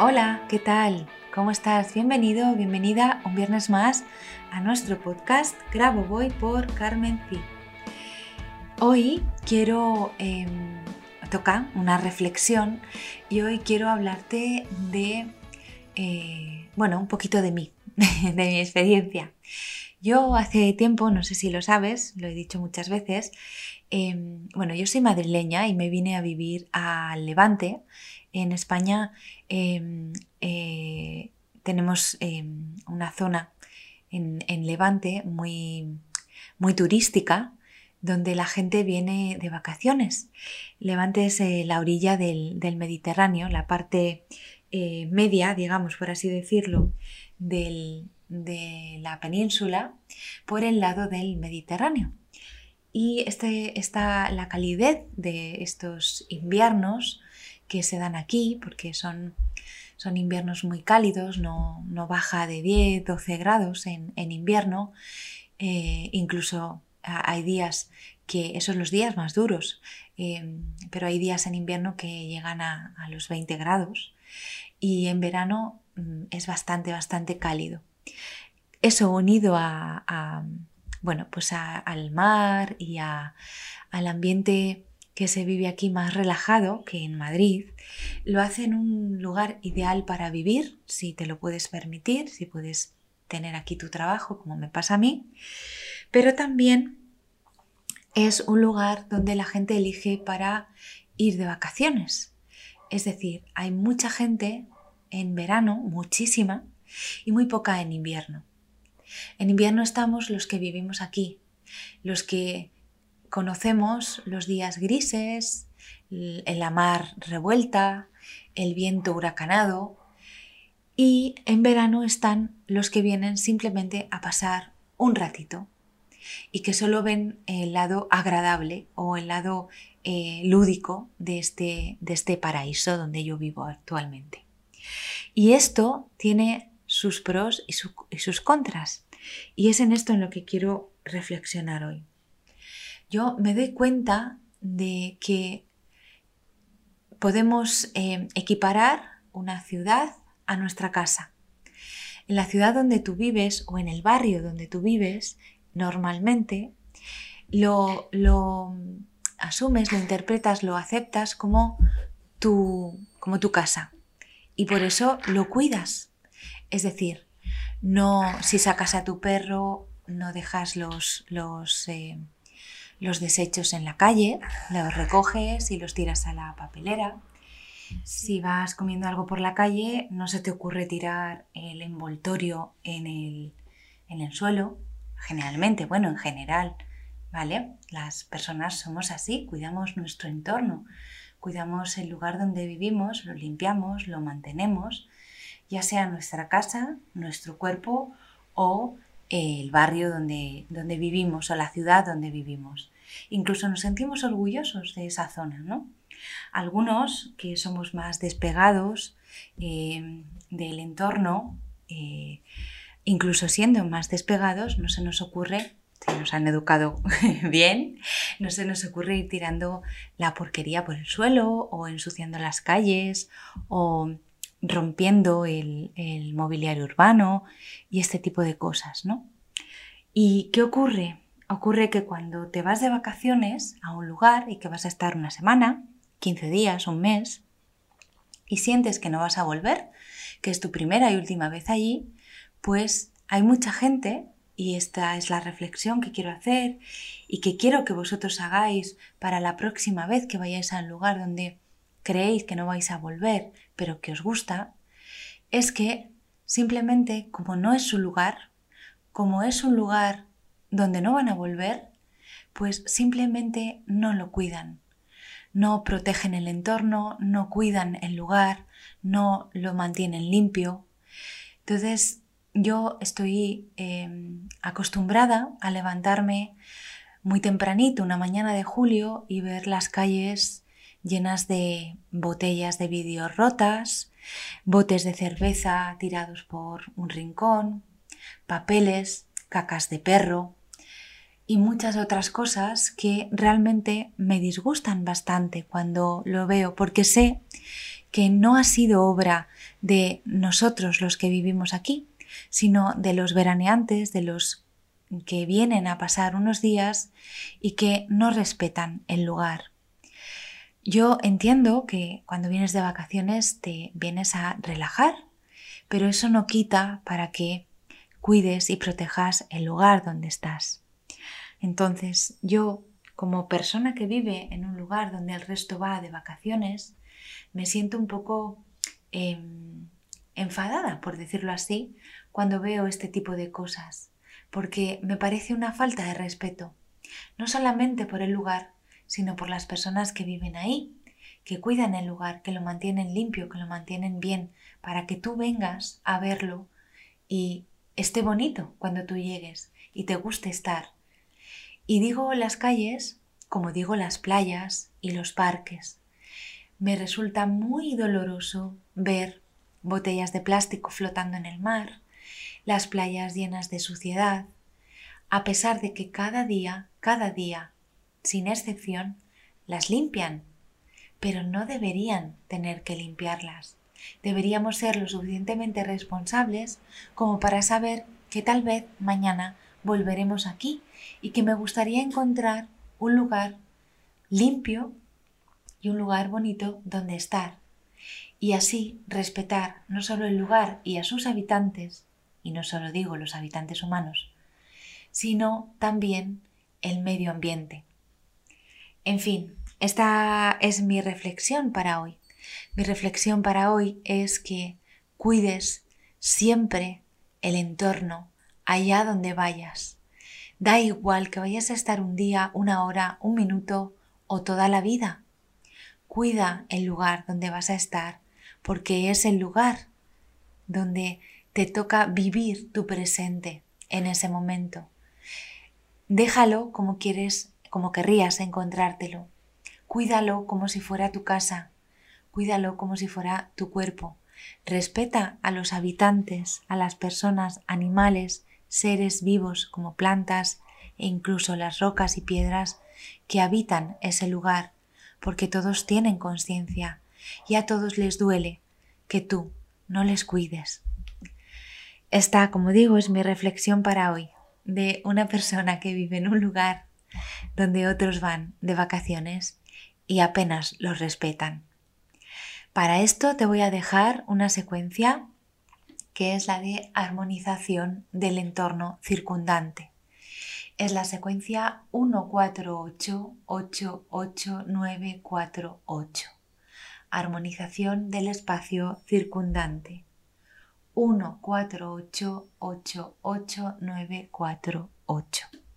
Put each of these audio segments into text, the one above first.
Hola, ¿qué tal? ¿Cómo estás? Bienvenido, bienvenida un viernes más a nuestro podcast Grabo Voy por Carmen Pi. Hoy quiero em, tocar una reflexión y hoy quiero hablarte de, eh, bueno, un poquito de mí, de mi experiencia. Yo hace tiempo, no sé si lo sabes, lo he dicho muchas veces, em, bueno, yo soy madrileña y me vine a vivir al Levante en España em, eh, tenemos em, una zona en, Levante muy, muy turística donde la gente viene de vacaciones. Levante es eh, la orilla del, Mediterráneo, la parte eh, media, digamos, por así decirlo, de la península por el lado del Mediterráneo. Y este, esta, la calidez de estos inviernos que se dan aquí, porque son, son inviernos muy cálidos, no, baja de 10, 12 grados en, invierno, eh, incluso hay días que, esos son los días más duros, eh, pero hay días en invierno que llegan a, los 20 grados y en verano mm, es bastante, bastante cálido. Eso unido a, bueno, pues al mar y al ambiente que se vive aquí más relajado que en Madrid, lo hace en un lugar ideal para vivir, si te lo puedes permitir, si puedes tener aquí tu trabajo, como me pasa a mí, pero también es un lugar donde la gente elige para ir de vacaciones. Es decir, hay mucha gente en verano, muchísima, y muy poca en invierno. En invierno estamos los que vivimos aquí, los que conocemos los días grises, la mar revuelta, el viento huracanado y en verano están los que vienen simplemente a pasar un ratito y que solo ven el lado agradable o el lado eh, lúdico de este, de este paraíso donde yo vivo actualmente. Y esto tiene sus pros y sus contras. Y es en esto en lo que quiero reflexionar hoy yo me doy cuenta de que podemos eh, equiparar una ciudad a nuestra casa. En la ciudad donde tú vives o en el barrio donde tú vives, normalmente lo, lo asumes, lo interpretas, lo aceptas como tu, como tu casa. Y por eso lo cuidas. Es decir, no si sacas a tu perro, no dejas los, los eh, los desechos en la calle, los recoges y los tiras a la papelera. Si vas comiendo algo por la calle, no se te ocurre tirar el envoltorio en el, en el suelo, generalmente, bueno, en general, ¿vale? Las personas somos así, cuidamos nuestro entorno, cuidamos el lugar donde vivimos, lo limpiamos, lo mantenemos, ya sea nuestra casa, nuestro cuerpo o el barrio donde, donde vivimos o la ciudad donde vivimos. Incluso nos sentimos orgullosos de esa zona, ¿no? Algunos que somos más despegados eh, del entorno, eh, incluso siendo más despegados, no se nos ocurre si nos han educado bien, no se nos ocurre ir tirando la porquería por el suelo o ensuciando las calles o rompiendo el, el mobiliario urbano y este tipo de cosas, ¿no? ¿Y qué ocurre? Ocurre que cuando te vas de vacaciones a un lugar y que vas a estar una semana, 15 días, un mes, y sientes que no vas a volver, que es tu primera y última vez allí, pues hay mucha gente, y esta es la reflexión que quiero hacer y que quiero que vosotros hagáis para la próxima vez que vayáis al lugar donde creéis que no vais a volver, pero que os gusta, es que simplemente como no es su lugar, como es un lugar donde no van a volver, pues simplemente no lo cuidan. No protegen el entorno, no cuidan el lugar, no lo mantienen limpio. Entonces, yo estoy em, acostumbrada a levantarme muy tempranito, una mañana de julio, y ver las calles llenas de botellas de vidrio rotas, botes de cerveza tirados por un rincón, papeles, cacas de perro y muchas otras cosas que realmente me disgustan bastante cuando lo veo, porque sé que no ha sido obra de nosotros los que vivimos aquí, sino de los veraneantes, de los que vienen a pasar unos días y que no respetan el lugar. Yo entiendo que cuando vienes de vacaciones te vienes a relajar, pero eso no quita para que cuides y protejas el lugar donde estás. Entonces, yo, como persona que vive en un lugar donde el resto va de vacaciones, me siento un poco em, enfadada, por decirlo así, cuando veo este tipo de cosas, porque me parece una falta de respeto, no solamente por el lugar, sino por las personas que viven ahí, que cuidan el lugar, que lo mantienen limpio, que lo mantienen bien, para que tú vengas a verlo y esté bonito cuando tú llegues y te guste estar. Y digo las calles como digo las playas y los parques. Me resulta muy doloroso ver botellas de plástico flotando en el mar, las playas llenas de suciedad, a pesar de que cada día, cada día, sin excepción, las limpian, pero no deberían tener que limpiarlas. Deberíamos ser lo suficientemente responsables como para saber que tal vez mañana volveremos aquí y que me gustaría encontrar un lugar limpio y un lugar bonito donde estar. Y así respetar no solo el lugar y a sus habitantes, y no solo digo los habitantes humanos, sino también el medio ambiente. En fin, esta es mi reflexión para hoy. Mi reflexión para hoy es que cuides siempre el entorno allá donde vayas. Da igual que vayas a estar un día, una hora, un minuto o toda la vida. Cuida el lugar donde vas a estar, porque es el lugar donde te toca vivir tu presente en ese momento. Déjalo como quieres, como querrías encontrártelo. Cuídalo como si fuera tu casa. Cuídalo como si fuera tu cuerpo. Respeta a los habitantes, a las personas, animales, seres vivos como plantas e incluso las rocas y piedras que habitan ese lugar, porque todos tienen conciencia y a todos les duele que tú no les cuides. Esta, como digo, es mi reflexión para hoy, de una persona que vive en un lugar donde otros van de vacaciones y apenas los respetan. Para esto te voy a dejar una secuencia que es la de armonización del entorno circundante. Es la secuencia 148888948. Armonización del espacio circundante. 148888948.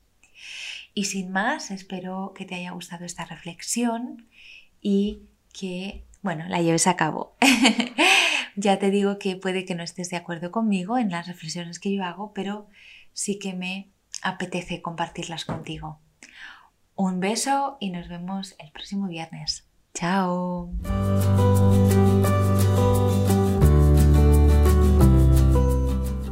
Y sin más, espero que te haya gustado esta reflexión y que, bueno, la lleves a cabo. ya te digo que puede que no estés de acuerdo conmigo en las reflexiones que yo hago, pero sí que me apetece compartirlas contigo. Un beso y nos vemos el próximo viernes. Chao.